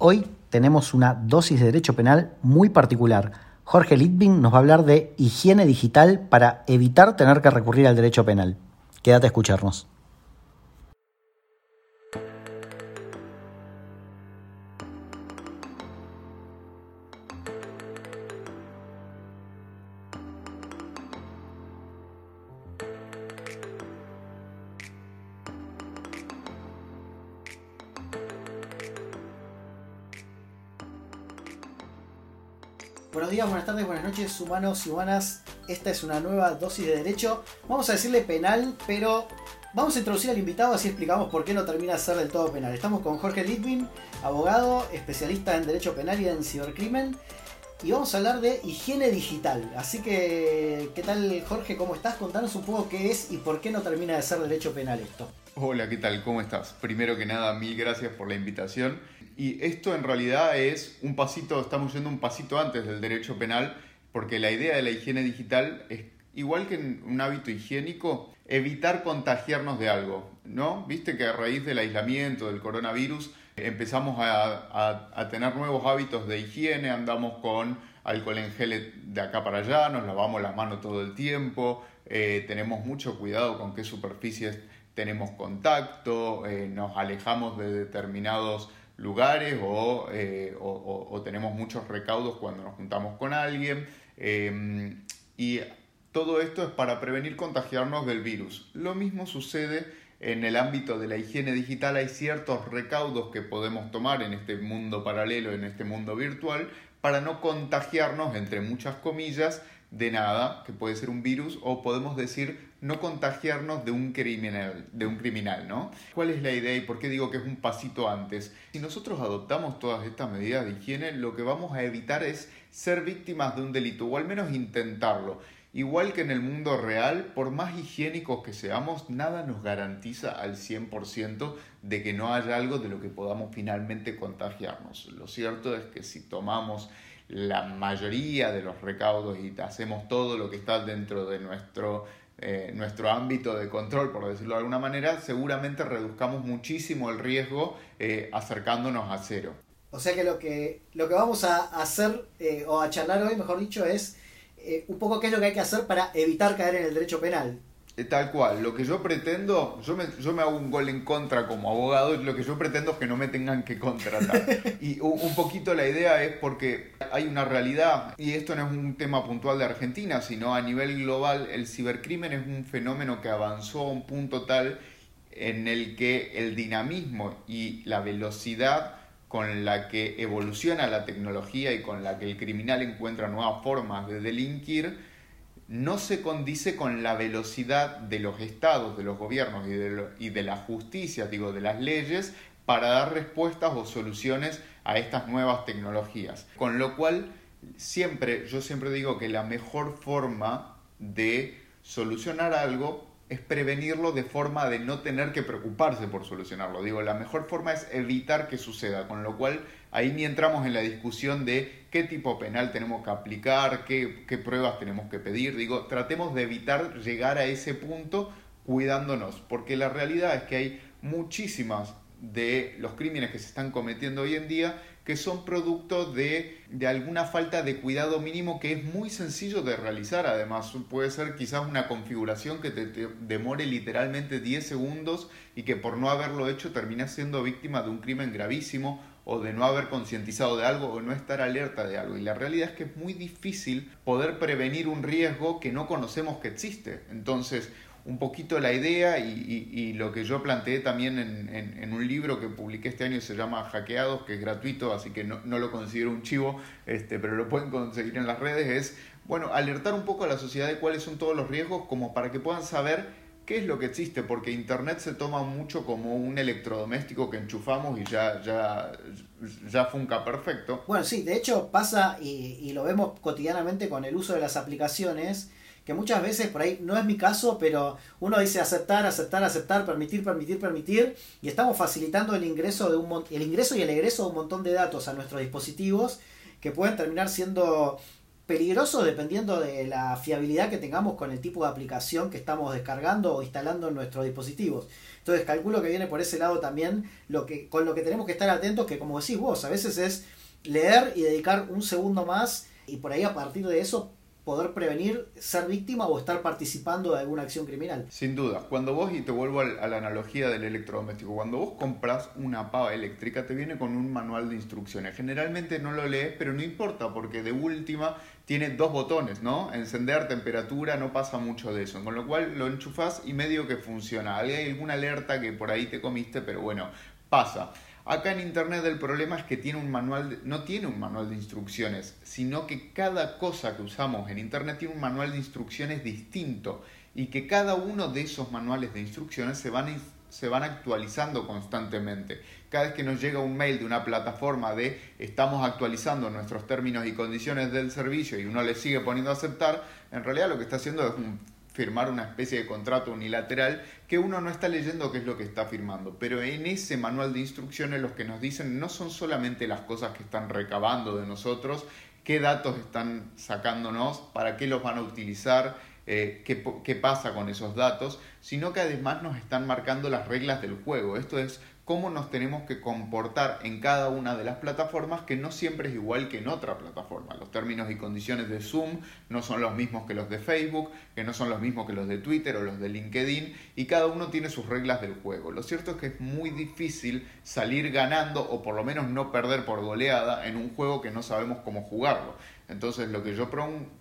Hoy tenemos una dosis de derecho penal muy particular. Jorge Litvin nos va a hablar de higiene digital para evitar tener que recurrir al derecho penal. Quédate a escucharnos. Noches, humanos y humanas. Esta es una nueva dosis de derecho. Vamos a decirle penal, pero vamos a introducir al invitado así explicamos por qué no termina de ser del todo penal. Estamos con Jorge Litvin, abogado, especialista en derecho penal y en cibercrimen. Y vamos a hablar de higiene digital. Así que, ¿qué tal Jorge? ¿Cómo estás? Contanos un poco qué es y por qué no termina de ser derecho penal esto. Hola, ¿qué tal? ¿Cómo estás? Primero que nada, mil gracias por la invitación. Y esto en realidad es un pasito, estamos yendo un pasito antes del derecho penal, porque la idea de la higiene digital es, igual que en un hábito higiénico, evitar contagiarnos de algo, ¿no? Viste que a raíz del aislamiento, del coronavirus, empezamos a, tener nuevos hábitos de higiene, andamos con alcohol en gel de acá para allá, nos lavamos las manos todo el tiempo, eh, tenemos mucho cuidado con qué superficies tenemos contacto, eh, nos alejamos de determinados lugares eh, o, tenemos muchos recaudos cuando nos juntamos con alguien. Em, y todo esto es para prevenir contagiarnos del virus. Lo mismo sucede en el ámbito de la higiene digital. Hay ciertos recaudos que podemos tomar en este mundo paralelo, en este mundo virtual, para no contagiarnos, entre muchas comillas, de nada, que puede ser un virus, o podemos decir no contagiarnos de un criminal, de un criminal, ¿no? ¿Cuál es la idea y por qué digo que es un pasito antes? Si nosotros adoptamos todas estas medidas de higiene, lo que vamos a evitar es ser víctimas de un delito, o al menos intentarlo. Igual que en el mundo real, por más higiénicos que seamos, nada nos garantiza al 100% de que no haya algo de lo que podamos finalmente contagiarnos. Lo cierto es que si tomamos la mayoría de los recaudos y hacemos todo lo que está dentro de nuestro eh, nuestro ámbito de control, por decirlo de alguna manera, seguramente reduzcamos muchísimo el riesgo eh, acercándonos a cero. O sea que lo que, lo que vamos a hacer, eh, o a charlar hoy, mejor dicho, es un poco qué es lo que hay que hacer para evitar caer en el derecho penal. Eh, tal cual, lo que yo pretendo, yo me, yo me hago un gol en contra como abogado, lo que yo pretendo es que no me tengan que contratar. Y un, poquito la idea es porque hay una realidad, y esto no es un tema puntual de Argentina, sino a nivel global, el cibercrimen es un fenómeno que avanzó a un punto tal en el que el dinamismo y la velocidad con la que evoluciona la tecnología y con la que el criminal encuentra nuevas formas de delinquir, no se condice con la velocidad de los estados, de los gobiernos y de, y la justicia, digo, de las leyes, para dar respuestas o soluciones a estas nuevas tecnologías. Con lo cual, siempre, yo siempre digo que la mejor forma de solucionar algo es prevenirlo de forma de no tener que preocuparse por solucionarlo. Digo, la mejor forma es evitar que suceda, con lo cual ahí ni entramos en la discusión de qué tipo penal tenemos que aplicar, qué, qué pruebas tenemos que pedir. Digo, tratemos de evitar llegar a ese punto cuidándonos, porque la realidad es que hay muchísimas de los crímenes que se están cometiendo hoy en día que son producto de, de, alguna falta de cuidado mínimo que es muy sencillo de realizar. Además, puede ser quizás una configuración que te, demore literalmente 10 segundos y que por no haberlo hecho terminas siendo víctima de un crimen gravísimo o de no haber concientizado de algo o no estar alerta de algo. Y la realidad es que es muy difícil poder prevenir un riesgo que no conocemos que existe. Entonces, un poquito la idea y, lo que yo planteé también en, un libro que publiqué este año se llama Hackeados, que es gratuito, así que no, lo considero un chivo, este, pero lo pueden conseguir en las redes, es, bueno, alertar un poco a la sociedad de cuáles son todos los riesgos como para que puedan saber qué es lo que existe, porque Internet se toma mucho como un electrodoméstico que enchufamos y ya, ya, ya funca perfecto. Bueno, sí, de hecho pasa y, y lo vemos cotidianamente con el uso de las aplicaciones que muchas veces por ahí no es mi caso, pero uno dice aceptar, aceptar, aceptar, permitir, permitir, permitir, y estamos facilitando el ingreso, de un, el ingreso y el egreso de un montón de datos a nuestros dispositivos que pueden terminar siendo peligroso dependiendo de la fiabilidad que tengamos con el tipo de aplicación que estamos descargando o instalando en nuestros dispositivos. Entonces calculo que viene por ese lado también lo que, con lo que tenemos que estar atentos, que como decís vos, a veces es leer y dedicar un segundo más y por ahí a partir de eso poder prevenir ser víctima o estar participando de alguna acción criminal. Sin duda, cuando vos, y te vuelvo a la analogía del electrodoméstico, cuando vos compras una pava eléctrica te viene con un manual de instrucciones. Generalmente no lo lees, pero no importa porque de última tiene dos botones, ¿no? Encender, temperatura, no pasa mucho de eso. Con lo cual lo enchufás y medio que funciona. Hay alguna alerta que por ahí te comiste, pero bueno, pasa. Acá en Internet el problema es que tiene un manual no tiene un manual de instrucciones, sino que cada cosa que usamos en Internet tiene un manual de instrucciones distinto y que cada uno de esos manuales de instrucciones se van, se van actualizando constantemente. Cada vez que nos llega un mail de una plataforma de estamos actualizando nuestros términos y condiciones del servicio y uno le sigue poniendo a aceptar, en realidad lo que está haciendo es un firmar una especie de contrato unilateral que uno no está leyendo qué es lo que está firmando. Pero en ese manual de instrucciones los que nos dicen no son solamente las cosas que están recabando de nosotros, qué datos están sacándonos, para qué los van a utilizar, eh, qué, qué pasa con esos datos, sino que además nos están marcando las reglas del juego. Esto es cómo nos tenemos que comportar en cada una de las plataformas que no siempre es igual que en otra plataforma. Los términos y condiciones de Zoom no son los mismos que los de Facebook, que no son los mismos que los de Twitter o los de LinkedIn y cada uno tiene sus reglas del juego. Lo cierto es que es muy difícil salir ganando o por lo menos no perder por goleada en un juego que no sabemos cómo jugarlo. Entonces lo que yo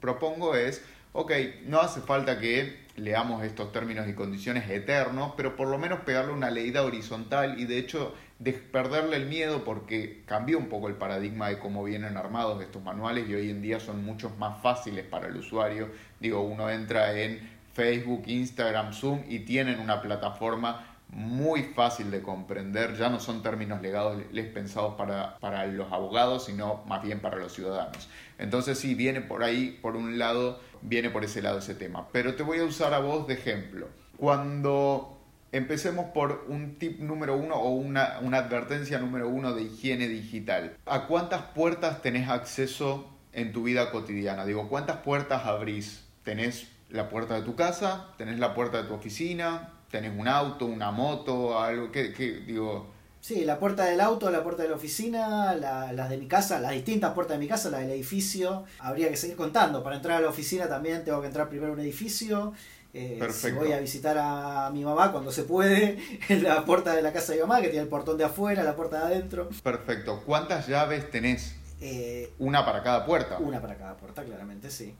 propongo es, ok, no hace falta que leamos estos términos y condiciones eternos, pero por lo menos pegarle una leída horizontal y de hecho de perderle el miedo porque cambió un poco el paradigma de cómo vienen armados estos manuales y hoy en día son muchos más fáciles para el usuario. Digo, uno entra en Facebook, Instagram, Zoom y tienen una plataforma muy fácil de comprender, ya no son términos legales pensados para, para los abogados, sino más bien para los ciudadanos. Entonces sí, viene por ahí, por un lado, viene por ese lado ese tema. Pero te voy a usar a vos de ejemplo. Cuando empecemos por un tip número uno o una, una advertencia número uno de higiene digital. ¿A cuántas puertas tenés acceso en tu vida cotidiana? Digo, ¿cuántas puertas abrís? ¿Tenés la puerta de tu casa? ¿Tenés la puerta de tu oficina? ¿Tenés un auto, una moto, algo que, que digo, Sí, la puerta del auto, la puerta de la oficina, las de mi casa, las distintas puertas de mi casa, la del edificio. Habría que seguir contando. Para entrar a la oficina también tengo que entrar primero a un edificio. Eh, si voy a visitar a mi mamá cuando se puede, en la puerta de la casa de mi mamá, que tiene el portón de afuera, la puerta de adentro. Perfecto. ¿Cuántas llaves tenés? Eh, una para cada puerta. Una para cada puerta, claramente, sí.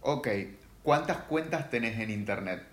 Ok. ¿Cuántas cuentas tenés en internet?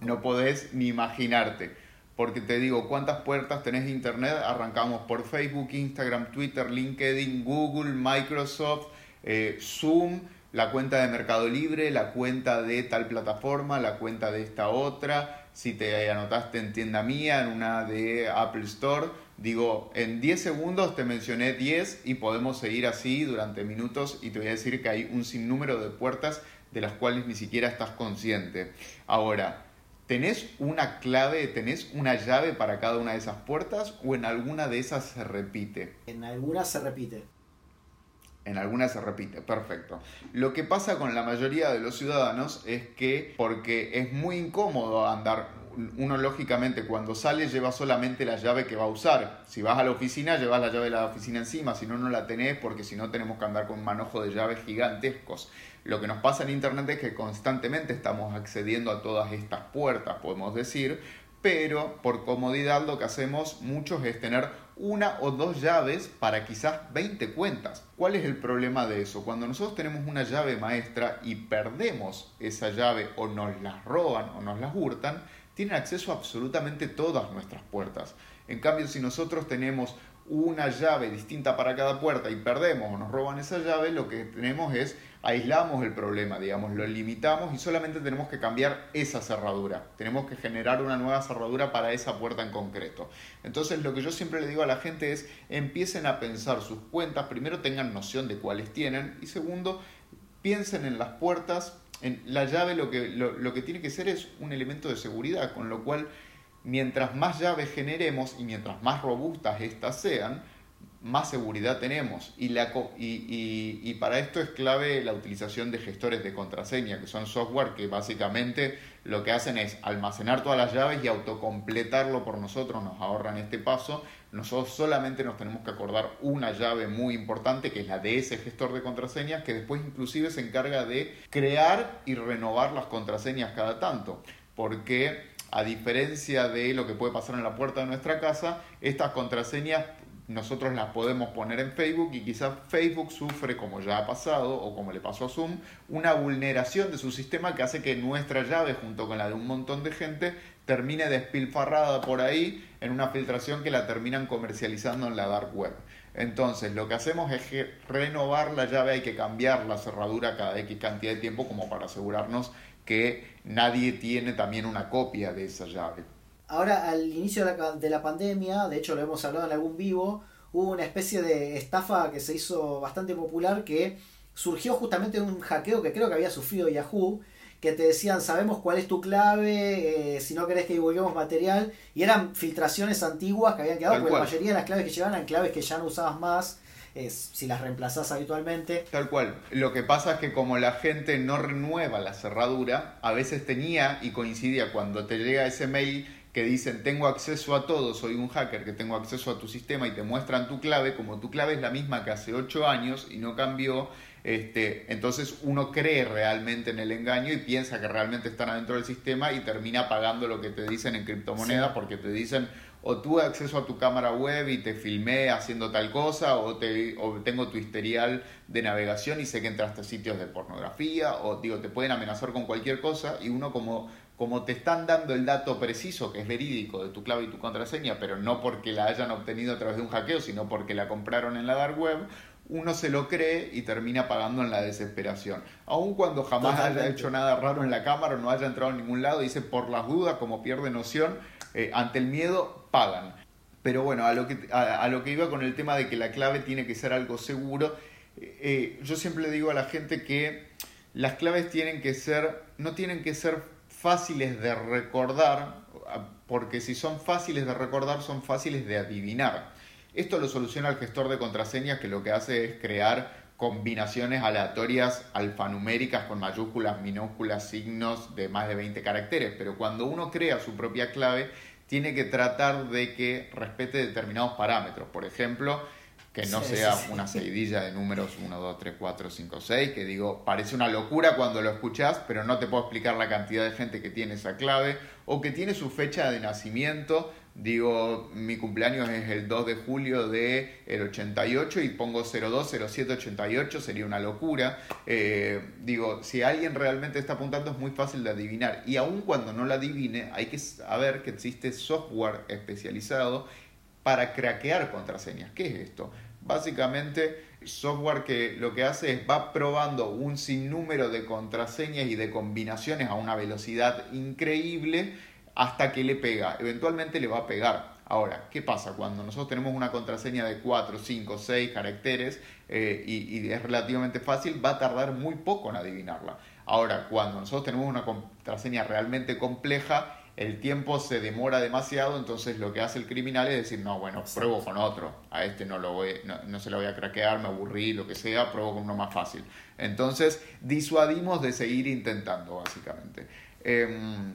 No podés ni imaginarte porque te digo, ¿cuántas puertas tenés de Internet? Arrancamos por Facebook, Instagram, Twitter, LinkedIn, Google, Microsoft, eh, Zoom, la cuenta de Mercado Libre, la cuenta de tal plataforma, la cuenta de esta otra. Si te anotaste en tienda mía, en una de Apple Store, digo, en 10 segundos te mencioné 10 y podemos seguir así durante minutos y te voy a decir que hay un sinnúmero de puertas de las cuales ni siquiera estás consciente. Ahora, ¿Tenés una clave, tenés una llave para cada una de esas puertas o en alguna de esas se repite? En alguna se repite. En alguna se repite, perfecto. Lo que pasa con la mayoría de los ciudadanos es que, porque es muy incómodo andar, uno lógicamente cuando sale lleva solamente la llave que va a usar. Si vas a la oficina, llevas la llave de la oficina encima, si no, no la tenés porque si no tenemos que andar con un manojo de llaves gigantescos. Lo que nos pasa en Internet es que constantemente estamos accediendo a todas estas puertas, podemos decir, pero por comodidad lo que hacemos muchos es tener una o dos llaves para quizás 20 cuentas. ¿Cuál es el problema de eso? Cuando nosotros tenemos una llave maestra y perdemos esa llave o nos la roban o nos la hurtan, tienen acceso a absolutamente todas nuestras puertas. En cambio, si nosotros tenemos una llave distinta para cada puerta y perdemos o nos roban esa llave, lo que tenemos es aislamos el problema, digamos, lo limitamos y solamente tenemos que cambiar esa cerradura. Tenemos que generar una nueva cerradura para esa puerta en concreto. Entonces, lo que yo siempre le digo a la gente es empiecen a pensar sus cuentas, primero tengan noción de cuáles tienen y segundo, piensen en las puertas, en la llave lo que, lo, lo que tiene que ser es un elemento de seguridad, con lo cual mientras más llaves generemos y mientras más robustas éstas sean, más seguridad tenemos. Y, la, y, y, para esto es clave la utilización de gestores de contraseña, que son software que básicamente lo que hacen es almacenar todas las llaves y autocompletarlo por nosotros, nos ahorran este paso. Nosotros solamente nos tenemos que acordar una llave muy importante, que es la de ese gestor de contraseñas, que después inclusive se encarga de crear y renovar las contraseñas cada tanto. Porque a diferencia de lo que puede pasar en la puerta de nuestra casa, estas contraseñas nosotros las podemos poner en Facebook y quizás Facebook sufre, como ya ha pasado o como le pasó a Zoom, una vulneración de su sistema que hace que nuestra llave, junto con la de un montón de gente, termine despilfarrada por ahí en una filtración que la terminan comercializando en la dark web. Entonces, lo que hacemos es que renovar la llave, hay que cambiar la cerradura cada X cantidad de tiempo como para asegurarnos que nadie tiene también una copia de esa llave. Ahora, al inicio de la, pandemia, de hecho lo hemos hablado en algún vivo, hubo una especie de estafa que se hizo bastante popular que surgió justamente de un hackeo que creo que había sufrido Yahoo, que te decían, sabemos cuál es tu clave, eh, si no querés que divulguemos material, y eran filtraciones antiguas que habían quedado, porque la mayoría de las claves que llevaban eran claves que ya no usabas más, si las reemplazás habitualmente. Tal cual. Lo que pasa es que como la gente no renueva la cerradura, a veces tenía y coincidía cuando te llega ese mail que dicen tengo acceso a todo, soy un hacker que tengo acceso a tu sistema y te muestran tu clave, como tu clave es la misma que hace 8 años y no cambió, este, entonces uno cree realmente en el engaño y piensa que realmente están adentro del sistema y termina pagando lo que te dicen en criptomonedas porque te dicen o tuve acceso a tu cámara web y te filmé haciendo tal cosa, o, te, o tengo tu historial de navegación y sé que entraste a sitios de pornografía, o digo, te pueden amenazar con cualquier cosa y uno como como te están dando el dato preciso, que es verídico, de tu clave y tu contraseña, pero no porque la hayan obtenido a través de un hackeo, sino porque la compraron en la dark web, uno se lo cree y termina pagando en la desesperación. Aun cuando jamás haya hecho nada raro en la cámara o no haya entrado en ningún lado, dice por las dudas, como pierde noción, eh, ante el miedo, pagan. Pero bueno, a lo, que, a, lo que iba con el tema de que la clave tiene que ser algo seguro, eh, eh, yo siempre le digo a la gente que las claves tienen que ser, no tienen que ser fáciles de recordar, porque si son fáciles de recordar, son fáciles de adivinar. Esto lo soluciona el gestor de contraseñas que lo que hace es crear combinaciones aleatorias alfanuméricas con mayúsculas, minúsculas, signos de más de 20 caracteres. Pero cuando uno crea su propia clave, tiene que tratar de que respete determinados parámetros. Por ejemplo, que no sea una seguidilla de números 1, 2, 3, 4, 5, 6, que digo, parece una locura cuando lo escuchás, pero no te puedo explicar la cantidad de gente que tiene esa clave, o que tiene su fecha de nacimiento, digo, mi cumpleaños es el 2 de julio del el 88 y pongo 02, 07, 88, sería una locura. Eh, digo, si alguien realmente está apuntando es muy fácil de adivinar, y aun cuando no la adivine, hay que saber que existe software especializado para craquear contraseñas. ¿Qué es esto? Básicamente, software que lo que hace es va probando un sinnúmero de contraseñas y de combinaciones a una velocidad increíble hasta que le pega. Eventualmente le va a pegar. Ahora, ¿qué pasa? Cuando nosotros tenemos una contraseña de 4, 5, 6 caracteres eh, y, y, es relativamente fácil, va a tardar muy poco en adivinarla. Ahora, cuando nosotros tenemos una contraseña realmente compleja, el tiempo se demora demasiado, entonces lo que hace el criminal es decir, no, bueno, pruebo con otro, a este no, lo voy, no, se lo voy a craquear, me aburrí, lo que sea, pruebo con uno más fácil. Entonces, disuadimos de seguir intentando, básicamente. Em,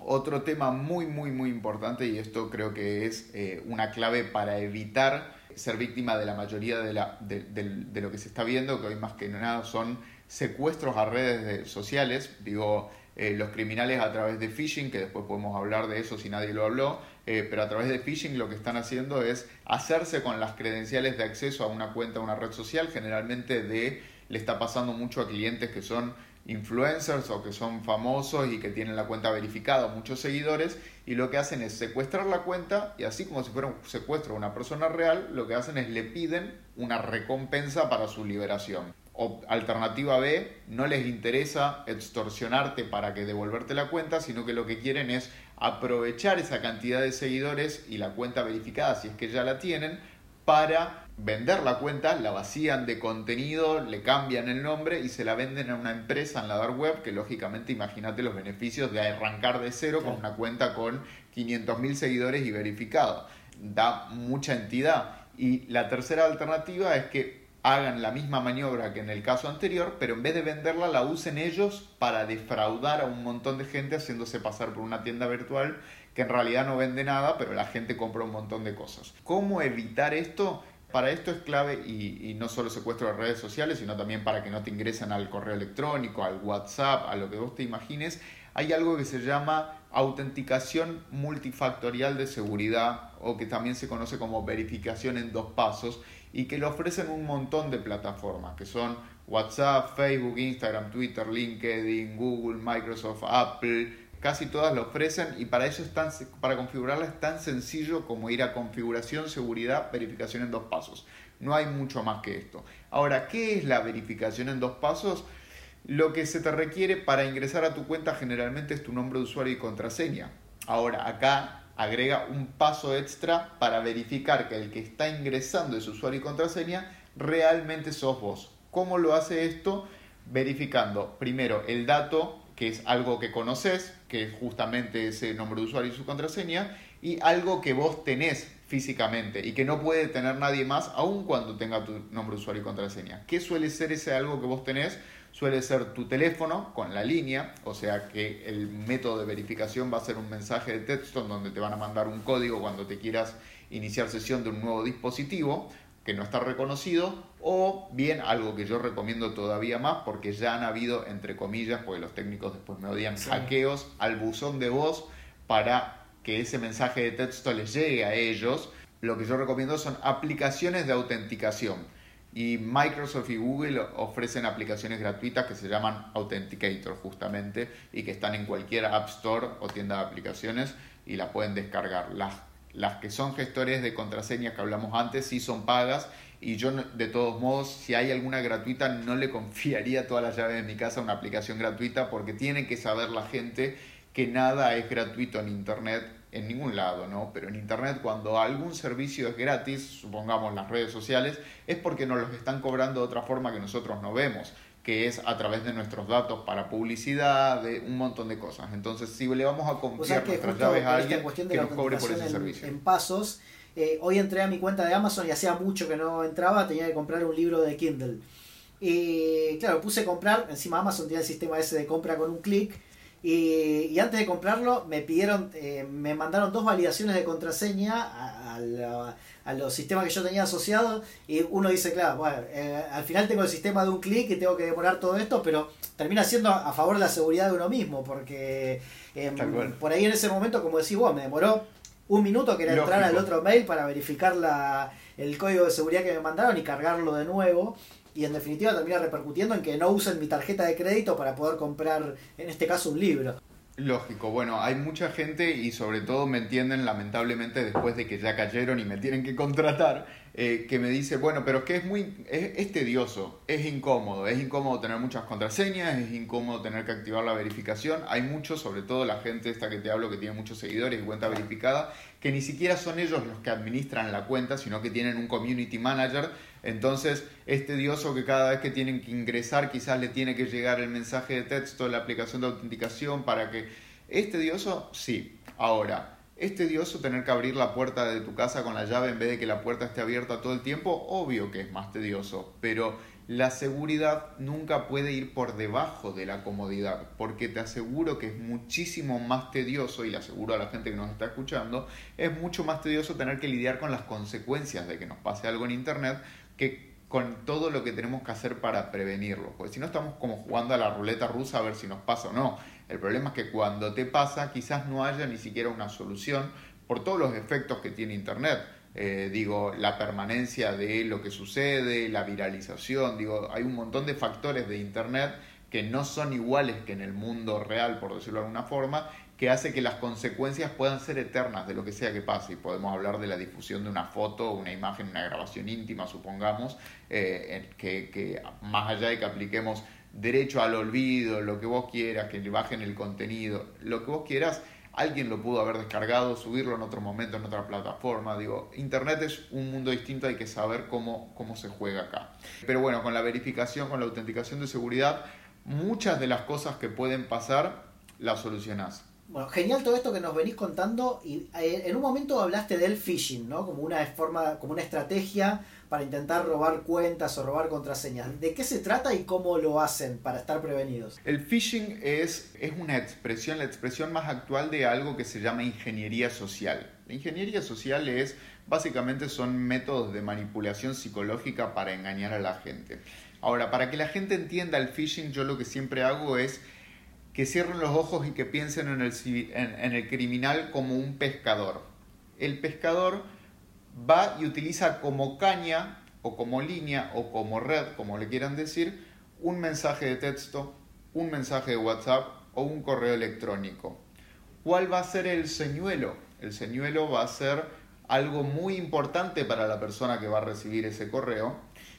otro tema muy, muy, muy importante, y esto creo que es eh, una clave para evitar ser víctima de la mayoría de, la, de, de, lo que se está viendo, que hoy más que nada son secuestros a redes sociales, digo, eh, los criminales a través de phishing, que después podemos hablar de eso si nadie lo habló, eh, pero a través de phishing lo que están haciendo es hacerse con las credenciales de acceso a una cuenta, a una red social, generalmente de, le está pasando mucho a clientes que son influencers o que son famosos y que tienen la cuenta verificada, muchos seguidores, y lo que hacen es secuestrar la cuenta y así como si fuera un secuestro de una persona real, lo que hacen es le piden una recompensa para su liberación. Alternativa B, no les interesa extorsionarte para que devolverte la cuenta, sino que lo que quieren es aprovechar esa cantidad de seguidores y la cuenta verificada, si es que ya la tienen, para vender la cuenta, la vacían de contenido, le cambian el nombre y se la venden a una empresa en la dark web, que lógicamente imagínate los beneficios de arrancar de cero con una cuenta con 500.000 seguidores y verificado. Da mucha entidad Y la tercera alternativa es que hagan la misma maniobra que en el caso anterior, pero en vez de venderla la usen ellos para defraudar a un montón de gente haciéndose pasar por una tienda virtual que en realidad no vende nada, pero la gente compra un montón de cosas. ¿Cómo evitar esto? Para esto es clave y, no solo secuestro de redes sociales, sino también para que no te ingresen al correo electrónico, al WhatsApp, a lo que vos te imagines. Hay algo que se llama autenticación multifactorial de seguridad o que también se conoce como verificación en dos pasos y que lo ofrecen un montón de plataformas que son WhatsApp, Facebook, Instagram, Twitter, LinkedIn, Google, Microsoft, Apple, casi todas lo ofrecen y para eso es para configurarla es tan sencillo como ir a configuración, seguridad, verificación en dos pasos. No hay mucho más que esto. Ahora, ¿qué es la verificación en dos pasos? Lo que se te requiere para ingresar a tu cuenta generalmente es tu nombre de usuario y contraseña. Ahora, acá agrega un paso extra para verificar que el que está ingresando ese usuario y contraseña realmente sos vos. ¿Cómo lo hace esto? Verificando primero el dato que es algo que conoces, que es justamente ese nombre de usuario y su contraseña, y algo que vos tenés físicamente y que no puede tener nadie más, aun cuando tenga tu nombre de usuario y contraseña. ¿Qué suele ser ese algo que vos tenés? Suele ser tu teléfono con la línea, o sea que el método de verificación va a ser un mensaje de texto en donde te van a mandar un código cuando te quieras iniciar sesión de un nuevo dispositivo que no está reconocido, o bien algo que yo recomiendo todavía más, porque ya han habido, entre comillas, porque los técnicos después me odian, hackeos al buzón de voz para que ese mensaje de texto les llegue a ellos. Lo que yo recomiendo son aplicaciones de autenticación. Y Microsoft y Google ofrecen aplicaciones gratuitas que se llaman Authenticator justamente y que están en cualquier App Store o tienda de aplicaciones y la pueden descargar. Las las que son gestores de contraseñas que hablamos antes sí son pagas y yo de todos modos, si hay alguna gratuita, no le confiaría todas las llaves de mi casa a una aplicación gratuita porque tiene que saber la gente que nada es gratuito en Internet en ningún lado, ¿no? Pero en Internet cuando algún servicio es gratis, supongamos las redes sociales, es porque nos los están cobrando de otra forma que nosotros no vemos que es a través de nuestros datos para publicidad, de un montón de cosas. Entonces, si le vamos a confiar nuestras llaves a alguien que nos cobre por ese servicio. En pasos, eh, hoy entré a mi cuenta de Amazon y hacía mucho que no entraba, tenía que comprar un libro de Kindle. Y claro, puse a comprar, encima Amazon tiene el sistema ese de compra con un clic. Y, antes de comprarlo me pidieron, eh, me mandaron dos validaciones de contraseña a, los sistemas que yo tenía asociados y uno dice, claro, bueno, eh, al final tengo el sistema de un clic y tengo que demorar todo esto, pero termina siendo a favor de la seguridad de uno mismo, porque em, por ahí en ese momento, como decís vos, me demoró un minuto que era entrar al otro mail para verificar la, el código de seguridad que me mandaron y cargarlo de nuevo y en definitiva termina repercutiendo en que no usen mi tarjeta de crédito para poder comprar, en este caso, un libro. Lógico, bueno, hay mucha gente y sobre todo me entienden lamentablemente después de que ya cayeron y me tienen que contratar, eh, que me dice, bueno, pero es que es muy, es, tedioso, es incómodo, es incómodo tener muchas contraseñas, es incómodo tener que activar la verificación, hay muchos, sobre todo la gente esta que te hablo que tiene muchos seguidores y cuenta verificada, que ni siquiera son ellos los que administran la cuenta, sino que tienen un community manager entonces es tedioso que cada vez que tienen que ingresar quizás le tiene que llegar el mensaje de texto, la aplicación de autenticación para que... ¿Es tedioso? Sí. Ahora, ¿es tedioso tener que abrir la puerta de tu casa con la llave en vez de que la puerta esté abierta todo el tiempo? Obvio que es más tedioso, pero la seguridad nunca puede ir por debajo de la comodidad, porque te aseguro que es muchísimo más tedioso, y le aseguro a la gente que nos está escuchando, es mucho más tedioso tener que lidiar con las consecuencias de que nos pase algo en Internet que con todo lo que tenemos que hacer para prevenirlo. Porque si no estamos como jugando a la ruleta rusa a ver si nos pasa o no. El problema es que cuando te pasa quizás no haya ni siquiera una solución por todos los efectos que tiene Internet. Eh, digo, la permanencia de lo que sucede, la viralización, digo, hay un montón de factores de Internet que no son iguales que en el mundo real, por decirlo de alguna forma, que hace que las consecuencias puedan ser eternas de lo que sea que pase. Y podemos hablar de la difusión de una foto, una imagen, una grabación íntima, supongamos, eh, que, que, más allá de que apliquemos derecho al olvido, lo que vos quieras, que le bajen el contenido, lo que vos quieras, alguien lo pudo haber descargado, subirlo en otro momento, en otra plataforma. Digo, Internet es un mundo distinto, hay que saber cómo, cómo se juega acá. Pero bueno, con la verificación, con la autenticación de seguridad, muchas de las cosas que pueden pasar las solucionás Bueno, genial todo esto que nos venís contando y eh, en un momento hablaste del phishing, ¿no? Como una forma, como una estrategia para intentar robar cuentas o robar contraseñas. ¿De qué se trata y cómo lo hacen para estar prevenidos? El phishing es, es una expresión, la expresión más actual de algo que se llama ingeniería social. La ingeniería social es, básicamente son métodos de manipulación psicológica para engañar a la gente. Ahora, para que la gente entienda el phishing, yo lo que siempre hago es que cierren los ojos y que piensen en el, criminal como un pescador. El pescador va y utiliza como caña o como línea o como red, como le quieran decir, un mensaje de texto, un mensaje de WhatsApp o un correo electrónico. ¿Cuál va a ser el señuelo? El señuelo va a ser algo muy importante para la persona que va a recibir ese correo,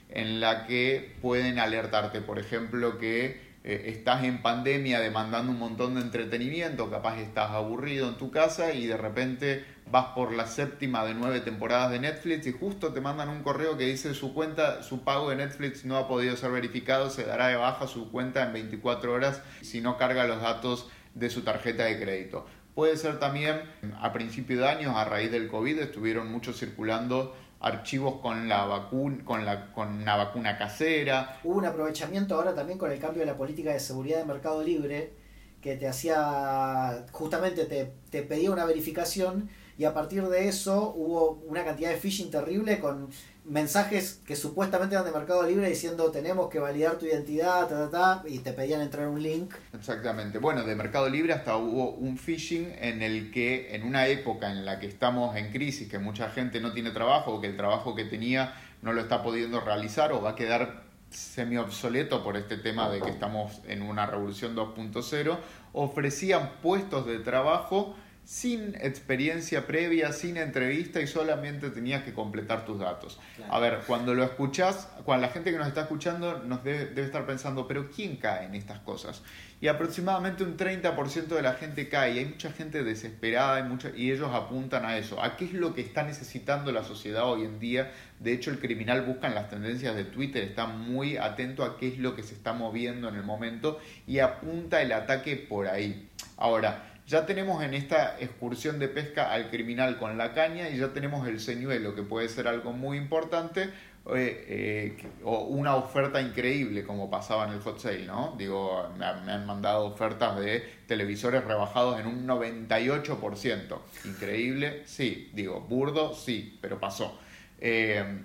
en la que pueden alertarte, por ejemplo, que estás en pandemia demandando un montón de entretenimiento, capaz estás aburrido en tu casa y de repente vas por la séptima de nueve temporadas de Netflix y justo te mandan un correo que dice su cuenta, su pago de Netflix no ha podido ser verificado, se dará de baja su cuenta en 24 horas si no carga los datos de su tarjeta de crédito. Puede ser también a principio de años, a raíz del COVID, estuvieron muchos circulando archivos con la vacuna, con la, con la vacuna casera. Hubo un aprovechamiento ahora también con el cambio de la política de seguridad de Mercado Libre, que te hacía, justamente te, te pedía una verificación y a partir de eso hubo una cantidad de phishing terrible con mensajes que supuestamente eran de Mercado Libre diciendo tenemos que validar tu identidad, ta, ta, y te pedían entrar un link. Exactamente. Bueno, de Mercado Libre hasta hubo un phishing en el que en una época en la que estamos en crisis, que mucha gente no tiene trabajo o que el trabajo que tenía no lo está pudiendo realizar o va a quedar semi obsoleto por este tema de que estamos en una revolución 2.0, ofrecían puestos de trabajo sin experiencia previa, sin entrevista y solamente tenías que completar tus datos. A ver, cuando lo escuchás, cuando la gente que nos está escuchando nos debe, estar pensando, pero ¿quién cae en estas cosas? Y aproximadamente un 30% de la gente cae, y hay mucha gente desesperada y, mucha, y ellos apuntan a eso, a qué es lo que está necesitando la sociedad hoy en día. De hecho, el criminal busca en las tendencias de Twitter, está muy atento a qué es lo que se está moviendo en el momento y apunta el ataque por ahí. Ahora, ya tenemos en esta excursión de pesca al criminal con la caña y ya tenemos el señuelo, que puede ser algo muy importante eh, eh, o una oferta increíble como pasaba en el hot sale, ¿no? Digo, me, han mandado ofertas de televisores rebajados en un 98%. Increíble, sí. Digo, burdo, sí, pero pasó. Eh,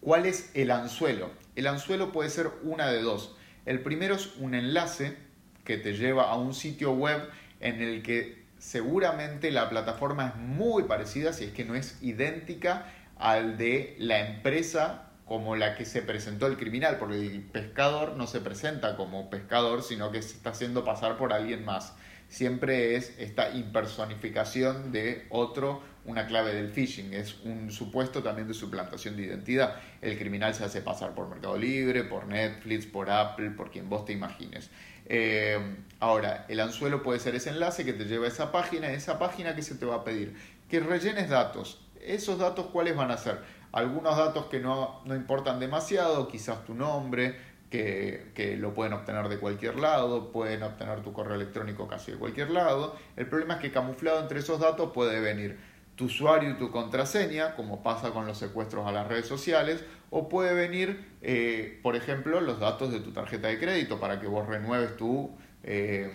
¿Cuál es el anzuelo? El anzuelo puede ser una de dos. El primero es un enlace que te lleva a un sitio web en el que seguramente la plataforma es muy parecida, si es que no es idéntica al de la empresa como la que se presentó el criminal, porque el pescador no se presenta como pescador, sino que se está haciendo pasar por alguien más. Siempre es esta impersonificación de otro una clave del phishing, es un supuesto también de suplantación de identidad. El criminal se hace pasar por Mercado Libre, por Netflix, por Apple, por quien vos te imagines. Eh, ahora, el anzuelo puede ser ese enlace que te lleva a esa página, esa página que se te va a pedir, que rellenes datos. ¿Esos datos cuáles van a ser? Algunos datos que no, no importan demasiado, quizás tu nombre, que, que, lo pueden obtener de cualquier lado, pueden obtener tu correo electrónico casi de cualquier lado. El problema es que camuflado entre esos datos puede venir tu usuario y tu contraseña, como pasa con los secuestros a las redes sociales, o puede venir, eh, por ejemplo, los datos de tu tarjeta de crédito para que vos renueves tu, eh,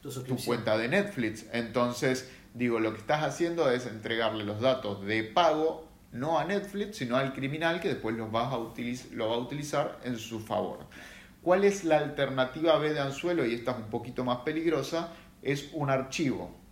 tu, cuenta de Netflix. Entonces, digo, lo que estás haciendo es entregarle los datos de pago no a Netflix, sino al criminal que después los vas a lo va a utilizar en su favor. ¿Cuál es la alternativa B de anzuelo? Y esta es un poquito más peligrosa, es un archivo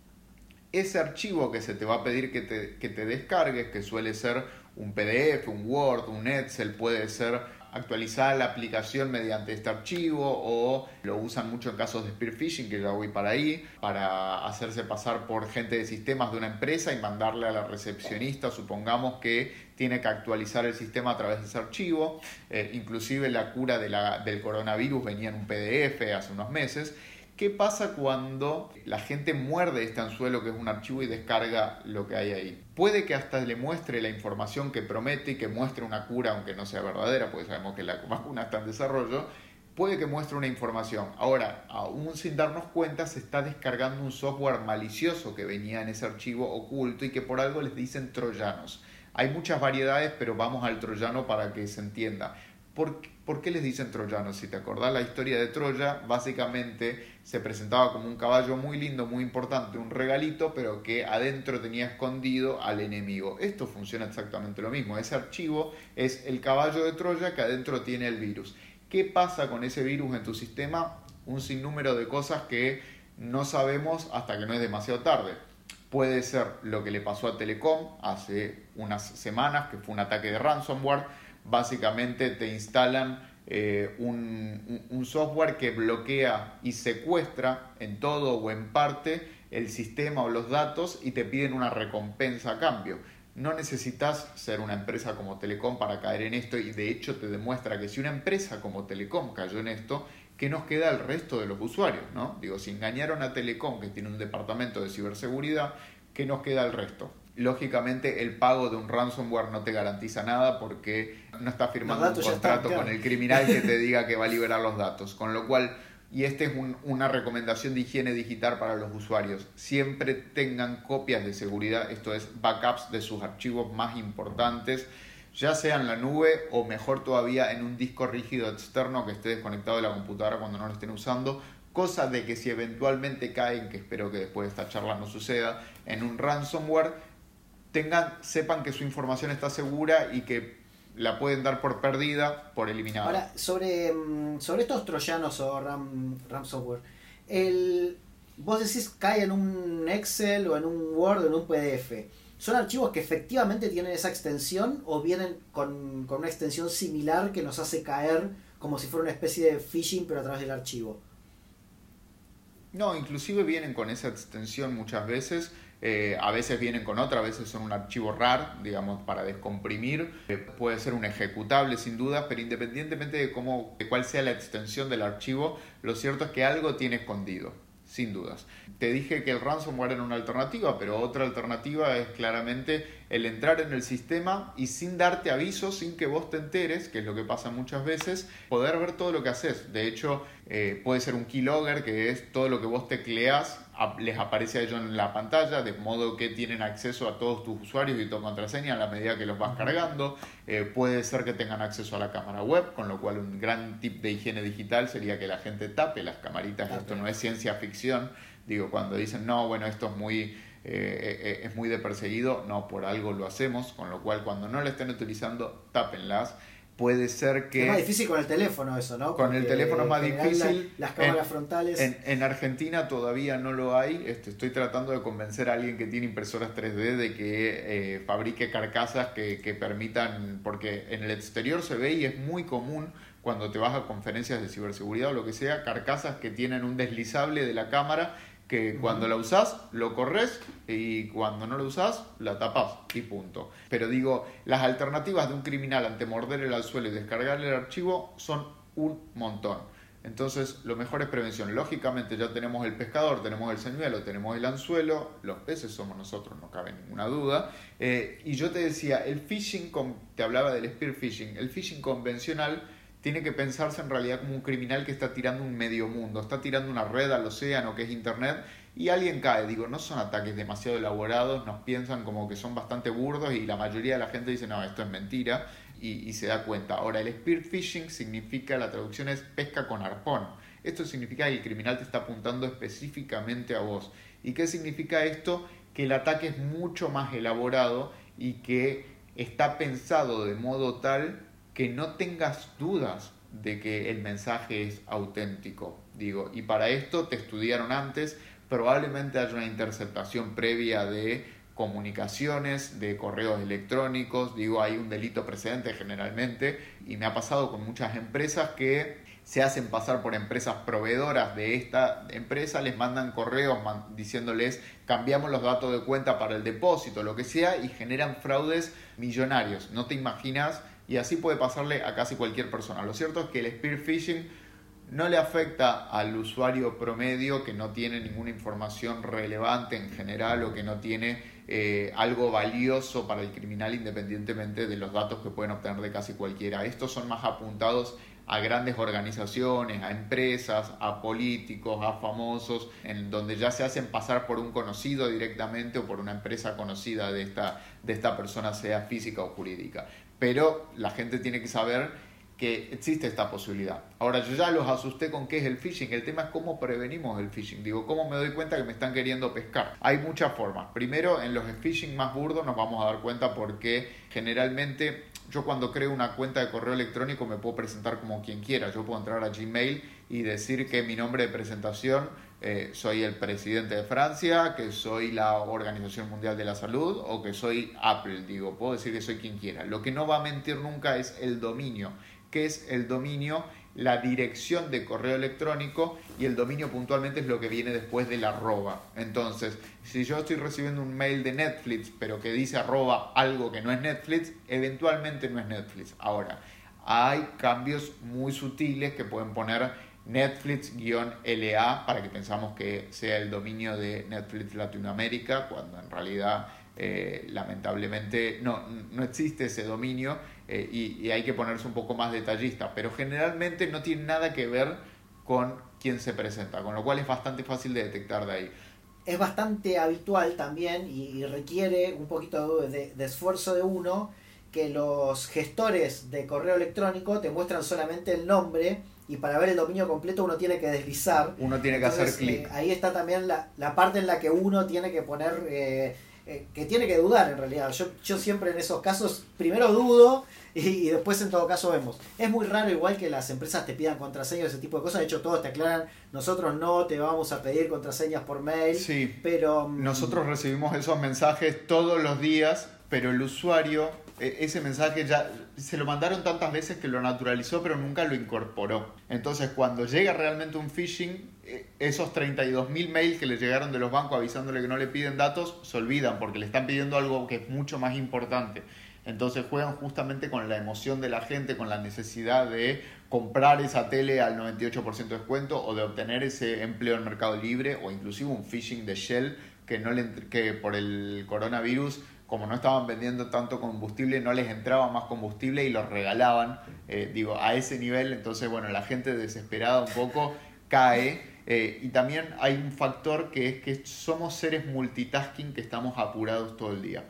ese archivo que se te va a pedir que te, que te descargues, que suele ser un PDF, un Word, un Excel, puede ser actualizar la aplicación mediante este archivo o lo usan mucho en casos de spear phishing, que ya voy para ahí, para hacerse pasar por gente de sistemas de una empresa y mandarle a la recepcionista, supongamos que tiene que actualizar el sistema a través de ese archivo, eh, inclusive la cura de la, del coronavirus venía en un PDF hace unos meses, ¿Qué pasa cuando la gente muerde este anzuelo que es un archivo y descarga lo que hay ahí? Puede que hasta le muestre la información que promete y que muestre una cura, aunque no sea verdadera, porque sabemos que la vacuna está en desarrollo, puede que muestre una información. Ahora, aún sin darnos cuenta, se está descargando un software malicioso que venía en ese archivo oculto y que por algo les dicen troyanos. Hay muchas variedades, pero vamos al troyano para que se entienda. ¿Por, ¿Por, qué les dicen troyanos? Si te acordás la historia de Troya, básicamente se presentaba como un caballo muy lindo, muy importante, un regalito, pero que adentro tenía escondido al enemigo. Esto funciona exactamente lo mismo. Ese archivo es el caballo de Troya que adentro tiene el virus. ¿Qué pasa con ese virus en tu sistema? Un sinnúmero de cosas que no sabemos hasta que no es demasiado tarde. Puede ser lo que le pasó a Telecom hace unas semanas, que fue un ataque de ransomware. Básicamente te instalan eh, un, un, software que bloquea y secuestra en todo o en parte el sistema o los datos y te piden una recompensa a cambio. No necesitas ser una empresa como Telecom para caer en esto y de hecho te demuestra que si una empresa como Telecom cayó en esto, ¿qué nos queda al resto de los usuarios? ¿no? Digo, si engañaron a Telecom, que tiene un departamento de ciberseguridad, ¿qué nos queda al resto? Lógicamente el pago de un ransomware no te garantiza nada porque no está firmando un contrato con el criminal que te diga que va a liberar los datos. Con lo cual, y esta es una recomendación de higiene digital para los usuarios, siempre tengan copias de seguridad, esto es backups de sus archivos más importantes ya sea en la nube o mejor todavía en un disco rígido externo que esté desconectado de la computadora cuando no lo estén usando, cosa de que si eventualmente caen, que espero que después de esta charla no suceda, en un ransomware, tengan, sepan que su información está segura y que la pueden dar por perdida, por eliminada. Ahora, sobre, mm, sobre estos troyanos o RAM, ransomware, el, vos decís cae en un Excel o en un Word o en un PDF ¿Son archivos que efectivamente tienen esa extensión o vienen con, una extensión similar que nos hace caer como si fuera una especie de phishing pero a través del archivo? No, inclusive vienen con esa extensión muchas veces. Eh, a veces vienen con otra, a veces son un archivo RAR, digamos, para descomprimir. Eh, puede ser un ejecutable sin duda, pero independientemente de, cómo, de cuál sea la extensión del archivo, lo cierto es que algo tiene escondido sin dudas. Te dije que el ransomware era una alternativa, pero otra alternativa es claramente el entrar en el sistema y sin darte aviso, sin que vos te enteres, que es lo que pasa muchas veces, poder ver todo lo que haces. De hecho, eh, puede ser un keylogger, que es todo lo que vos tecleas les aparece a ellos en la pantalla, de modo que tienen acceso a todos tus usuarios y tu contraseña a la medida que los vas cargando. Eh, puede ser que tengan acceso a la cámara web, con lo cual un gran tip de higiene digital sería que la gente tape las camaritas. Esto no es ciencia ficción. Digo, cuando dicen, no, bueno, esto es muy... Eh, eh, es muy de perseguido, no, por algo lo hacemos, con lo cual cuando no la estén utilizando, tápenlas puede ser que... Es más difícil con el teléfono eso, ¿no? Con el teléfono es más difícil. las cámaras frontales. En, Argentina todavía no lo hay. Este, estoy tratando de convencer a alguien que tiene impresoras 3D de que eh, fabrique carcasas que, que permitan, porque en el exterior se ve y es muy común cuando te vas a conferencias de ciberseguridad o lo que sea, carcasas que tienen un deslizable de la cámara que cuando la usás lo corres y cuando no la usás la tapás y punto. Pero digo, las alternativas de un criminal ante morder el suelo y descargar el archivo son un montón. Entonces, lo mejor es prevención. Lógicamente, ya tenemos el pescador, tenemos el señuelo, tenemos el anzuelo, los peces somos nosotros, no cabe ninguna duda. Eh, y yo te decía, el phishing, te hablaba del spear phishing, el phishing convencional tiene que pensarse en realidad como un criminal que está tirando un medio mundo, está tirando una red al océano que es Internet y alguien cae. Digo, no son ataques demasiado elaborados, nos piensan como que son bastante burdos y la mayoría de la gente dice, no, esto es mentira y, se da cuenta. Ahora, el spear phishing significa, la traducción es pesca con arpón. Esto significa que el criminal te está apuntando específicamente a vos. ¿Y qué significa esto? Que el ataque es mucho más elaborado y que está pensado de modo tal que no tengas dudas de que el mensaje es auténtico. Digo, y para esto te estudiaron antes, probablemente haya una interceptación previa de comunicaciones, de correos electrónicos, digo, hay un delito precedente generalmente, y me ha pasado con muchas empresas que se hacen pasar por empresas proveedoras de esta empresa, les mandan correos diciéndoles cambiamos los datos de cuenta para el depósito, lo que sea, y generan fraudes millonarios. No te imaginas y así puede pasarle a casi cualquier persona. Lo cierto es que el spear phishing no le afecta al usuario promedio que no tiene ninguna información relevante en general o que no tiene eh, algo valioso para el criminal independientemente de los datos que pueden obtener de casi cualquiera. Estos son más apuntados a grandes organizaciones, a empresas, a políticos, a famosos, en donde ya se hacen pasar por un conocido directamente o por una empresa conocida de esta, de esta persona, sea física o jurídica. Pero la gente tiene que saber que existe esta posibilidad. Ahora, yo ya los asusté con qué es el phishing. El tema es cómo prevenimos el phishing. Digo, ¿cómo me doy cuenta que me están queriendo pescar? Hay muchas formas. Primero, en los phishing más burdos nos vamos a dar cuenta porque generalmente yo cuando creo una cuenta de correo electrónico me puedo presentar como quien quiera. Yo puedo entrar a Gmail y decir que mi nombre de presentación eh, soy el presidente de Francia, que soy la Organización Mundial de la Salud o que soy Apple. Digo, puedo decir que soy quien quiera. Lo que no va a mentir nunca es el dominio que es el dominio, la dirección de correo electrónico y el dominio puntualmente es lo que viene después del arroba. Entonces, si yo estoy recibiendo un mail de Netflix, pero que dice arroba algo que no es Netflix, eventualmente no es Netflix. Ahora, hay cambios muy sutiles que pueden poner Netflix-LA para que pensamos que sea el dominio de Netflix Latinoamérica, cuando en realidad eh, lamentablemente no, no existe ese dominio eh, y, hay que ponerse un poco más detallista, pero generalmente no tiene nada que ver con quién se presenta, con lo cual es bastante fácil de detectar de ahí. Es bastante habitual también y, requiere un poquito de, esfuerzo de uno que los gestores de correo electrónico te muestran solamente el nombre y para ver el dominio completo uno tiene que deslizar. Uno tiene que hacer clic. Eh, ahí está también la, la, parte en la que uno tiene que poner... Eh, eh, que tiene que dudar en realidad. Yo, yo siempre en esos casos primero dudo y, después en todo caso vemos. Es muy raro igual que las empresas te pidan contraseñas, ese tipo de cosas. De hecho, todos te aclaran, nosotros no te vamos a pedir contraseñas por mail. Sí, pero... Mm, nosotros recibimos esos mensajes todos los días, pero el usuario, ese mensaje ya se lo mandaron tantas veces que lo naturalizó, pero nunca lo incorporó. Entonces, cuando llega realmente un phishing, e, esos 32.000 mails que le llegaron de los bancos avisándole que no le piden datos, se olvidan porque le están pidiendo algo que es mucho más importante. Entonces juegan justamente con la emoción de la gente, con la necesidad de comprar esa tele al 98% de descuento o de obtener ese empleo en Mercado Libre o inclusive un phishing de Shell que, no le, que por el coronavirus, como no estaban vendiendo tanto combustible, no les entraba más combustible y los regalaban, eh, digo, a ese nivel. Entonces, bueno, la gente desesperada un poco cae. Eh, y también hay un factor que es que somos seres multitasking que estamos apurados todo el día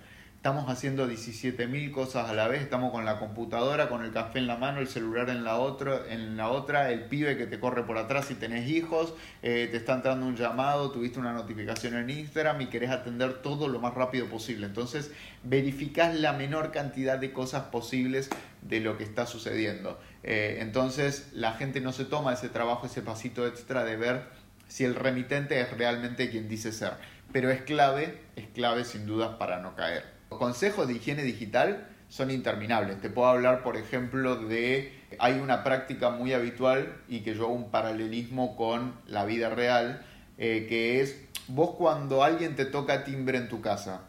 estamos haciendo 17.000 cosas a la vez, estamos con la computadora, con el café en la mano, el celular en la, otra, en la otra, el pibe que te corre por atrás si tenés hijos, eh, te está entrando un llamado, tuviste una notificación en Instagram y querés atender todo lo más rápido posible. Entonces verificás la menor cantidad de cosas posibles de lo que está sucediendo. Eh, entonces la gente no se toma ese trabajo, ese pasito extra de ver si el remitente es realmente quien dice ser. Pero es clave, es clave sin dudas para no caer consejos de higiene digital son interminables. Te puedo hablar, por ejemplo, de... Hay una práctica muy habitual y que yo hago un paralelismo con la vida real, eh, que es vos cuando alguien te toca timbre en tu casa,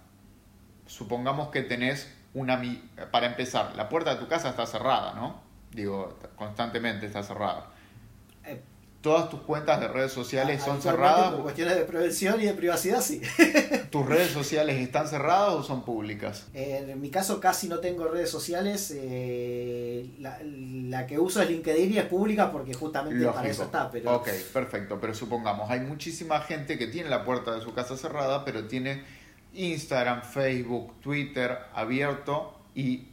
supongamos que tenés una... Para empezar, la puerta de tu casa está cerrada, ¿no? Digo, constantemente está cerrada. Todas tus cuentas de redes sociales son cerradas. Por cuestiones de prevención y de privacidad, sí. ¿Tus redes sociales están cerradas o son públicas? en mi caso casi no tengo redes sociales. Eh, la, que uso es LinkedIn y es pública porque justamente para eso está. Pero... Ok, perfecto. Pero supongamos, hay muchísima gente que tiene la puerta de su casa cerrada, pero tiene Instagram, Facebook, Twitter abierto y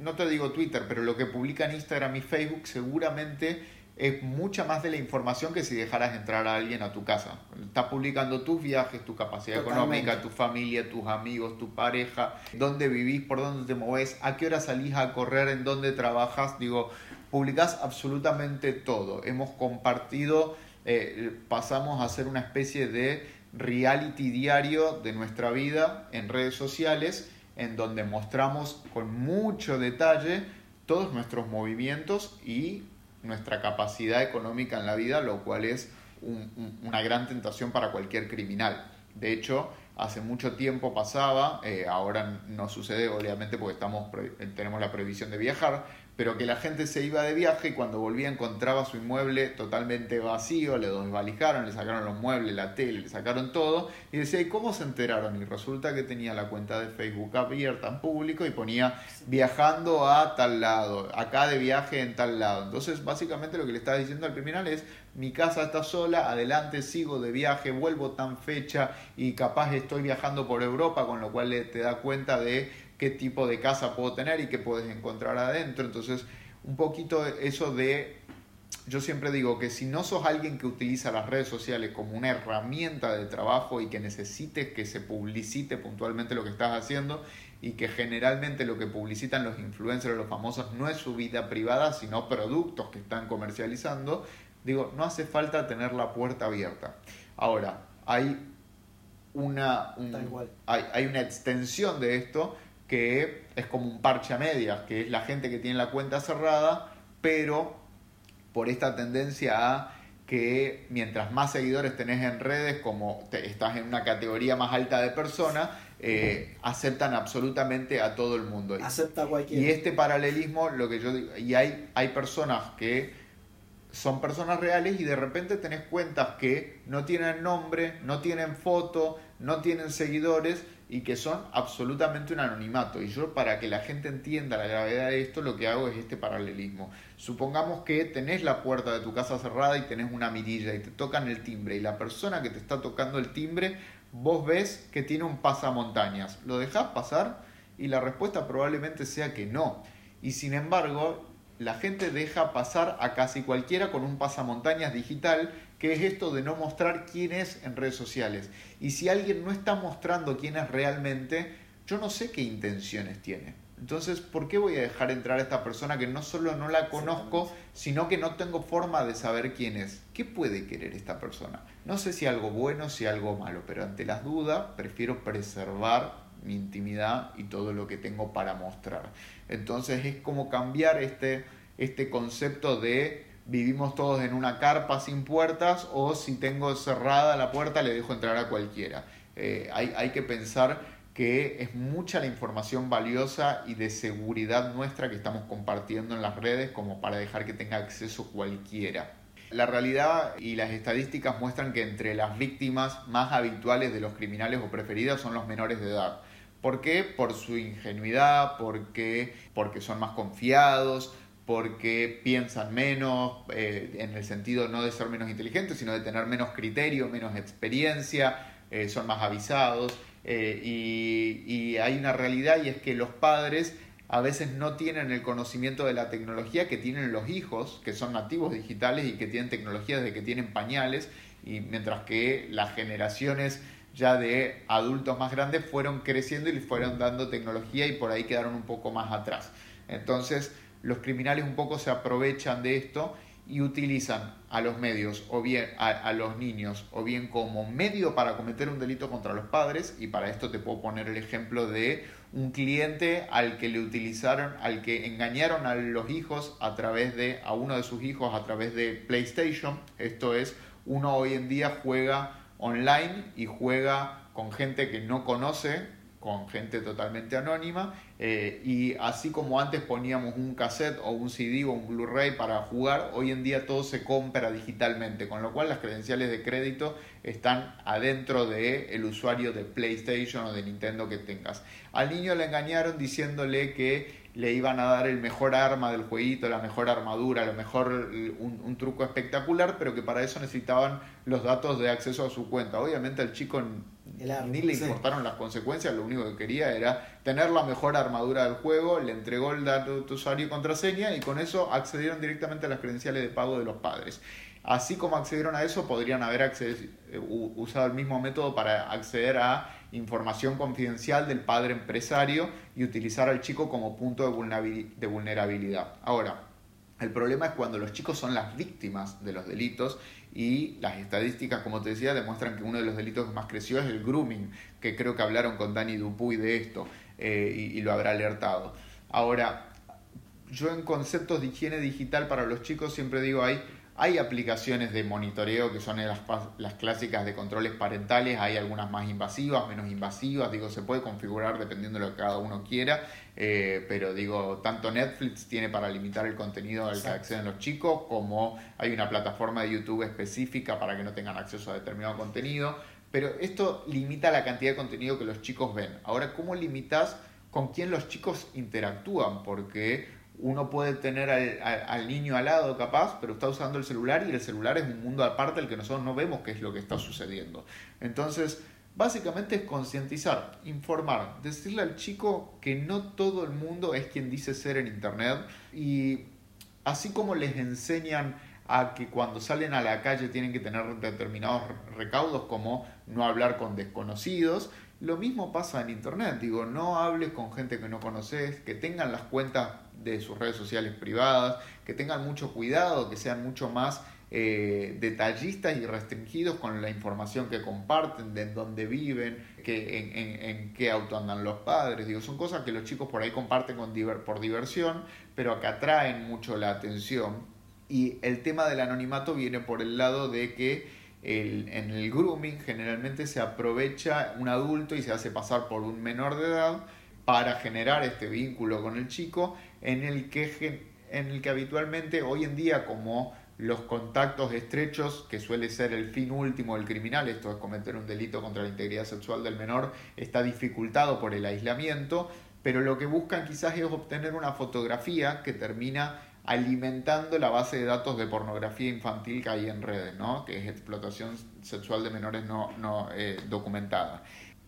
no te digo Twitter, pero lo que publican Instagram y Facebook seguramente es mucha más de la información que si dejaras entrar a alguien a tu casa. Estás publicando tus viajes, tu capacidad económica, tu familia, tus amigos, tu pareja, dónde vivís, por dónde te moves, a qué hora salís a correr, en dónde trabajas. Digo, publicás absolutamente todo. Hemos compartido, eh, pasamos a ser una especie de reality diario de nuestra vida en redes sociales, en donde mostramos con mucho detalle todos nuestros movimientos y nuestra capacidad económica en la vida, lo cual es una gran tentación para cualquier criminal. De hecho, hace mucho tiempo pasaba, eh, ahora no sucede obviamente porque estamos, tenemos la prohibición de viajar, pero que la gente se iba de viaje y cuando volvía encontraba su inmueble totalmente vacío, le desvalijaron, le sacaron los muebles, la tele, le sacaron todo y decía, ¿y cómo se enteraron? Y resulta que tenía la cuenta de Facebook abierta en público y ponía viajando a tal lado, acá de viaje en tal lado. Entonces básicamente lo que le estaba diciendo al criminal es, mi casa está sola, adelante sigo de viaje, vuelvo tan fecha y capaz estoy viajando por Europa, con lo cual te da cuenta de qué tipo de casa puedo tener y qué puedes encontrar adentro. Entonces, un poquito eso de, yo siempre digo que si no sos alguien que utiliza las redes sociales como una herramienta de trabajo y que necesites que se publicite puntualmente lo que estás haciendo y que generalmente lo que publicitan los influencers o los famosos no es su vida privada, sino productos que están comercializando, digo, no hace falta tener la puerta abierta. Ahora, hay una, hay, hay una extensión de esto que es como un parche a medias, que es la gente que tiene la cuenta cerrada, pero por esta tendencia a que mientras más seguidores tenés en redes, como estás en una categoría más alta de personas, eh, aceptan absolutamente a todo el mundo. Acepta cualquiera. Y este paralelismo, lo que yo digo, y hay, hay personas que son personas reales y de repente tenés cuentas que no tienen nombre, no tienen foto, no tienen seguidores y que son absolutamente un anonimato. Y yo para que la gente entienda la gravedad de esto, lo que hago es este paralelismo. Supongamos que tenés la puerta de tu casa cerrada y tenés una mirilla y te tocan el timbre y la persona que te está tocando el timbre, vos ves que tiene un pasamontañas. ¿Lo dejás pasar? Y la respuesta probablemente sea que no. Y sin embargo, la gente deja pasar a casi cualquiera con un pasamontañas digital que es esto de no mostrar quién es en redes sociales. Y si alguien no está mostrando quién es realmente, yo no sé qué intenciones tiene. Entonces, ¿por qué voy a dejar entrar a esta persona que no solo no la conozco, sino que no tengo forma de saber quién es? ¿Qué puede querer esta persona? No sé si algo bueno, si algo malo, pero ante las dudas prefiero preservar mi intimidad y todo lo que tengo para mostrar. Entonces es como cambiar este, este concepto de vivimos todos en una carpa sin puertas o si tengo cerrada la puerta le dejo entrar a cualquiera. Eh, hay, hay que pensar que es mucha la información valiosa y de seguridad nuestra que estamos compartiendo en las redes como para dejar que tenga acceso cualquiera. La realidad y las estadísticas muestran que entre las víctimas más habituales de los criminales o preferidas son los menores de edad. ¿Por qué? Por su ingenuidad, porque, porque son más confiados, porque piensan menos, eh, en el sentido no de ser menos inteligentes, sino de tener menos criterio, menos experiencia, eh, son más avisados. Eh, y, hay una realidad y es que los padres a veces no tienen el conocimiento de la tecnología que tienen los hijos, que son nativos digitales y que tienen tecnología desde que tienen pañales, y mientras que las generaciones ya de adultos más grandes fueron creciendo y les fueron dando tecnología y por ahí quedaron un poco más atrás. Entonces, los criminales un poco se aprovechan de esto y utilizan a los medios o bien a, los niños o bien como medio para cometer un delito contra los padres. Y para esto te puedo poner el ejemplo de un cliente al que le utilizaron al que engañaron a los hijos a través de a uno de sus hijos a través de PlayStation. Esto es uno hoy en día juega online y juega con gente que no conoce con gente totalmente anónima eh, y así como antes poníamos un cassette o un CD o un Blu-ray para jugar, hoy en día todo se compra digitalmente, con lo cual las credenciales de crédito están adentro del el usuario de PlayStation o de Nintendo que tengas. Al niño le engañaron diciéndole que le iban a dar el mejor arma del jueguito, la mejor armadura, lo mejor un, un, truco espectacular, pero que para eso necesitaban los datos de acceso a su cuenta. Obviamente el chico ni le importaron las consecuencias, lo único que quería era tener la mejor armadura del juego, le entregó el dato de usuario y contraseña y con eso accedieron directamente a las credenciales de pago de los padres. Así como accedieron a eso, podrían haber eh, usado el mismo método para acceder a información confidencial del padre empresario y utilizar al chico como punto de vulnerabilidad. Ahora, el problema es cuando los chicos son las víctimas de los delitos y las estadísticas, como te decía, demuestran que uno de los delitos que más creció es el grooming, que creo que hablaron con Dani Dupuy de esto eh, y, lo habrá alertado. Ahora, yo en conceptos de higiene digital para los chicos siempre digo hay, Hay aplicaciones de monitoreo que son las, las clásicas de controles parentales, hay algunas más invasivas, menos invasivas, digo, se puede configurar dependiendo de lo que cada uno quiera, eh, pero digo, tanto Netflix tiene para limitar el contenido al que acceden los chicos, como hay una plataforma de YouTube específica para que no tengan acceso a determinado contenido, pero esto limita la cantidad de contenido que los chicos ven. Ahora, ¿cómo limitas con quién los chicos interactúan? Porque uno puede tener al, niño al lado capaz, pero está usando el celular y el celular es un mundo aparte al que nosotros no vemos qué es lo que está sucediendo. Entonces, básicamente es concientizar, informar, decirle al chico que no todo el mundo es quien dice ser en Internet y así como les enseñan a que cuando salen a la calle tienen que tener determinados recaudos como no hablar con desconocidos, lo mismo pasa en Internet, digo, no hables con gente que no conoces, que tengan las cuentas de sus redes sociales privadas, que tengan mucho cuidado, que sean mucho más eh, detallistas y restringidos con la información que comparten, de dónde viven, que, en, qué auto andan los padres. Digo, son cosas que los chicos por ahí comparten por diversión, pero que atraen mucho la atención. Y el tema del anonimato viene por el lado de que en el grooming generalmente se aprovecha un adulto y se hace pasar por un menor de edad para generar este vínculo con el chico en el que, en el que habitualmente hoy en día como los contactos estrechos, que suele ser el fin último del criminal, esto es cometer un delito contra la integridad sexual del menor, está dificultado por el aislamiento, pero lo que buscan quizás es obtener una fotografía que termina alimentando la base de datos de pornografía infantil que hay en redes, ¿no? que es explotación sexual de menores no, no eh, documentada.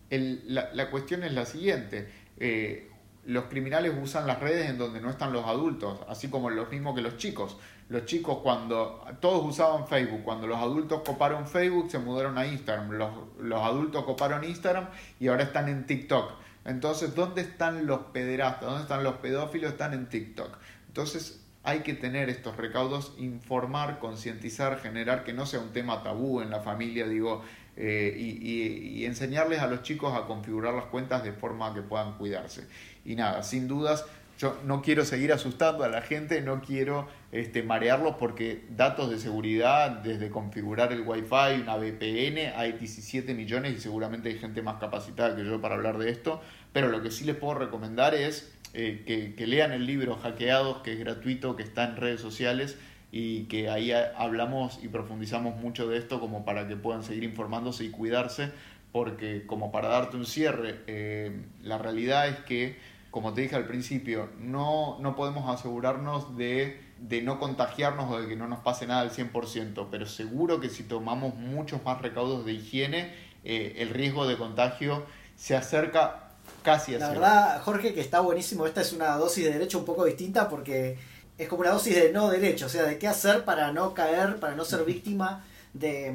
la, cuestión es la siguiente, eh, los criminales usan las redes en donde no están los adultos, así como lo mismo que los chicos. Los chicos cuando todos usaban Facebook, cuando los adultos coparon Facebook se mudaron a Instagram, los, los adultos coparon Instagram y ahora están en TikTok. Entonces, ¿dónde están los pederastas? ¿Dónde están los pedófilos? Están en TikTok. Entonces, hay que tener estos recaudos, informar, concientizar, generar que no sea un tema tabú en la familia, digo, eh, y, enseñarles a los chicos a configurar las cuentas de forma que puedan cuidarse. Y nada, sin dudas, yo no quiero seguir asustando a la gente, no quiero este, marearlos porque datos de seguridad, desde configurar el Wi-Fi, una VPN, hay 17 millones y seguramente hay gente más capacitada que yo para hablar de esto, pero lo que sí les puedo recomendar es eh, que, lean el libro Hackeados, que es gratuito, que está en redes sociales y que ahí hablamos y profundizamos mucho de esto como para que puedan seguir informándose y cuidarse, porque como para darte un cierre, eh, la realidad es que, como te dije al principio, no, no podemos asegurarnos de, de no contagiarnos o de que no nos pase nada al 100%, pero seguro que si tomamos muchos más recaudos de higiene, eh, el riesgo de contagio se acerca Casi La verdad, Jorge, que está buenísimo. Esta es una dosis de derecho un poco distinta porque es como una dosis de no derecho. O sea, de qué hacer para no caer, para no ser víctima de,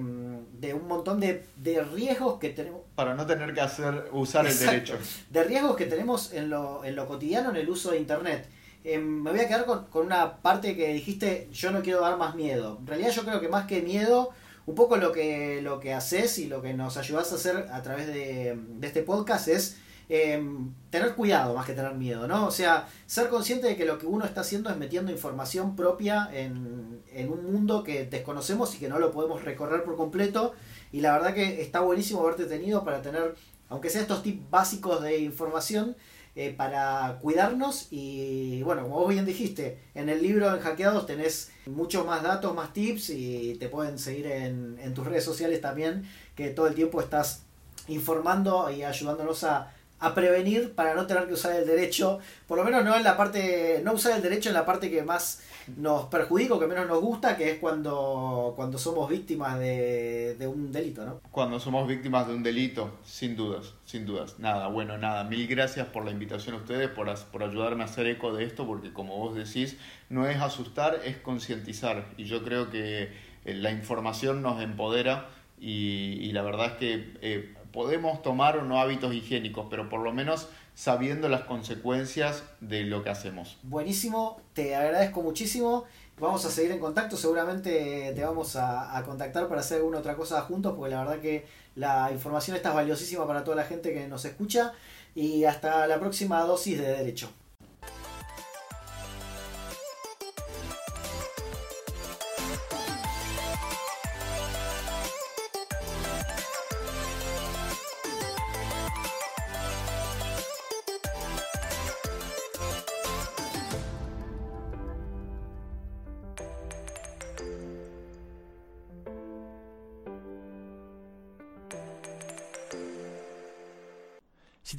un montón de, riesgos que tenemos. Para no tener que hacer usar el derecho. De riesgos que tenemos en lo, en lo cotidiano en el uso de Internet. Em, me voy a quedar con, con, una parte que dijiste, yo no quiero dar más miedo. En realidad yo creo que más que miedo, un poco lo que, lo que haces y lo que nos ayudas a hacer a través de, de este podcast es Em, tener cuidado más que tener miedo, ¿no? O sea, ser consciente de que lo que uno está haciendo es metiendo información propia en, un mundo que desconocemos y que no lo podemos recorrer por completo. Y la verdad que está buenísimo haberte tenido para tener, aunque sea estos tips básicos de información, eh, para cuidarnos. Y bueno, como vos bien dijiste, en el libro en Hackeados tenés muchos más datos, más tips y te pueden seguir en, en tus redes sociales también, que todo el tiempo estás informando y ayudándonos a a prevenir para no tener que usar el derecho, por lo menos no en la parte, no usar el derecho en la parte que más nos perjudica o que menos nos gusta, que es cuando, cuando somos víctimas de, un delito, ¿no? Cuando somos víctimas de un delito, sin dudas, sin dudas. Nada, bueno, nada, mil gracias por la invitación a ustedes, por, por ayudarme a hacer eco de esto, porque como vos decís, no es asustar, es concientizar. Y yo creo que eh, la información nos empodera y, la verdad es que... Eh, podemos tomar o no hábitos higiénicos, pero por lo menos sabiendo las consecuencias de lo que hacemos. Buenísimo, te agradezco muchísimo. Vamos a seguir en contacto, seguramente te vamos a, contactar para hacer alguna otra cosa juntos, porque la verdad que la información está valiosísima para toda la gente que nos escucha. Y hasta la próxima dosis de derecho.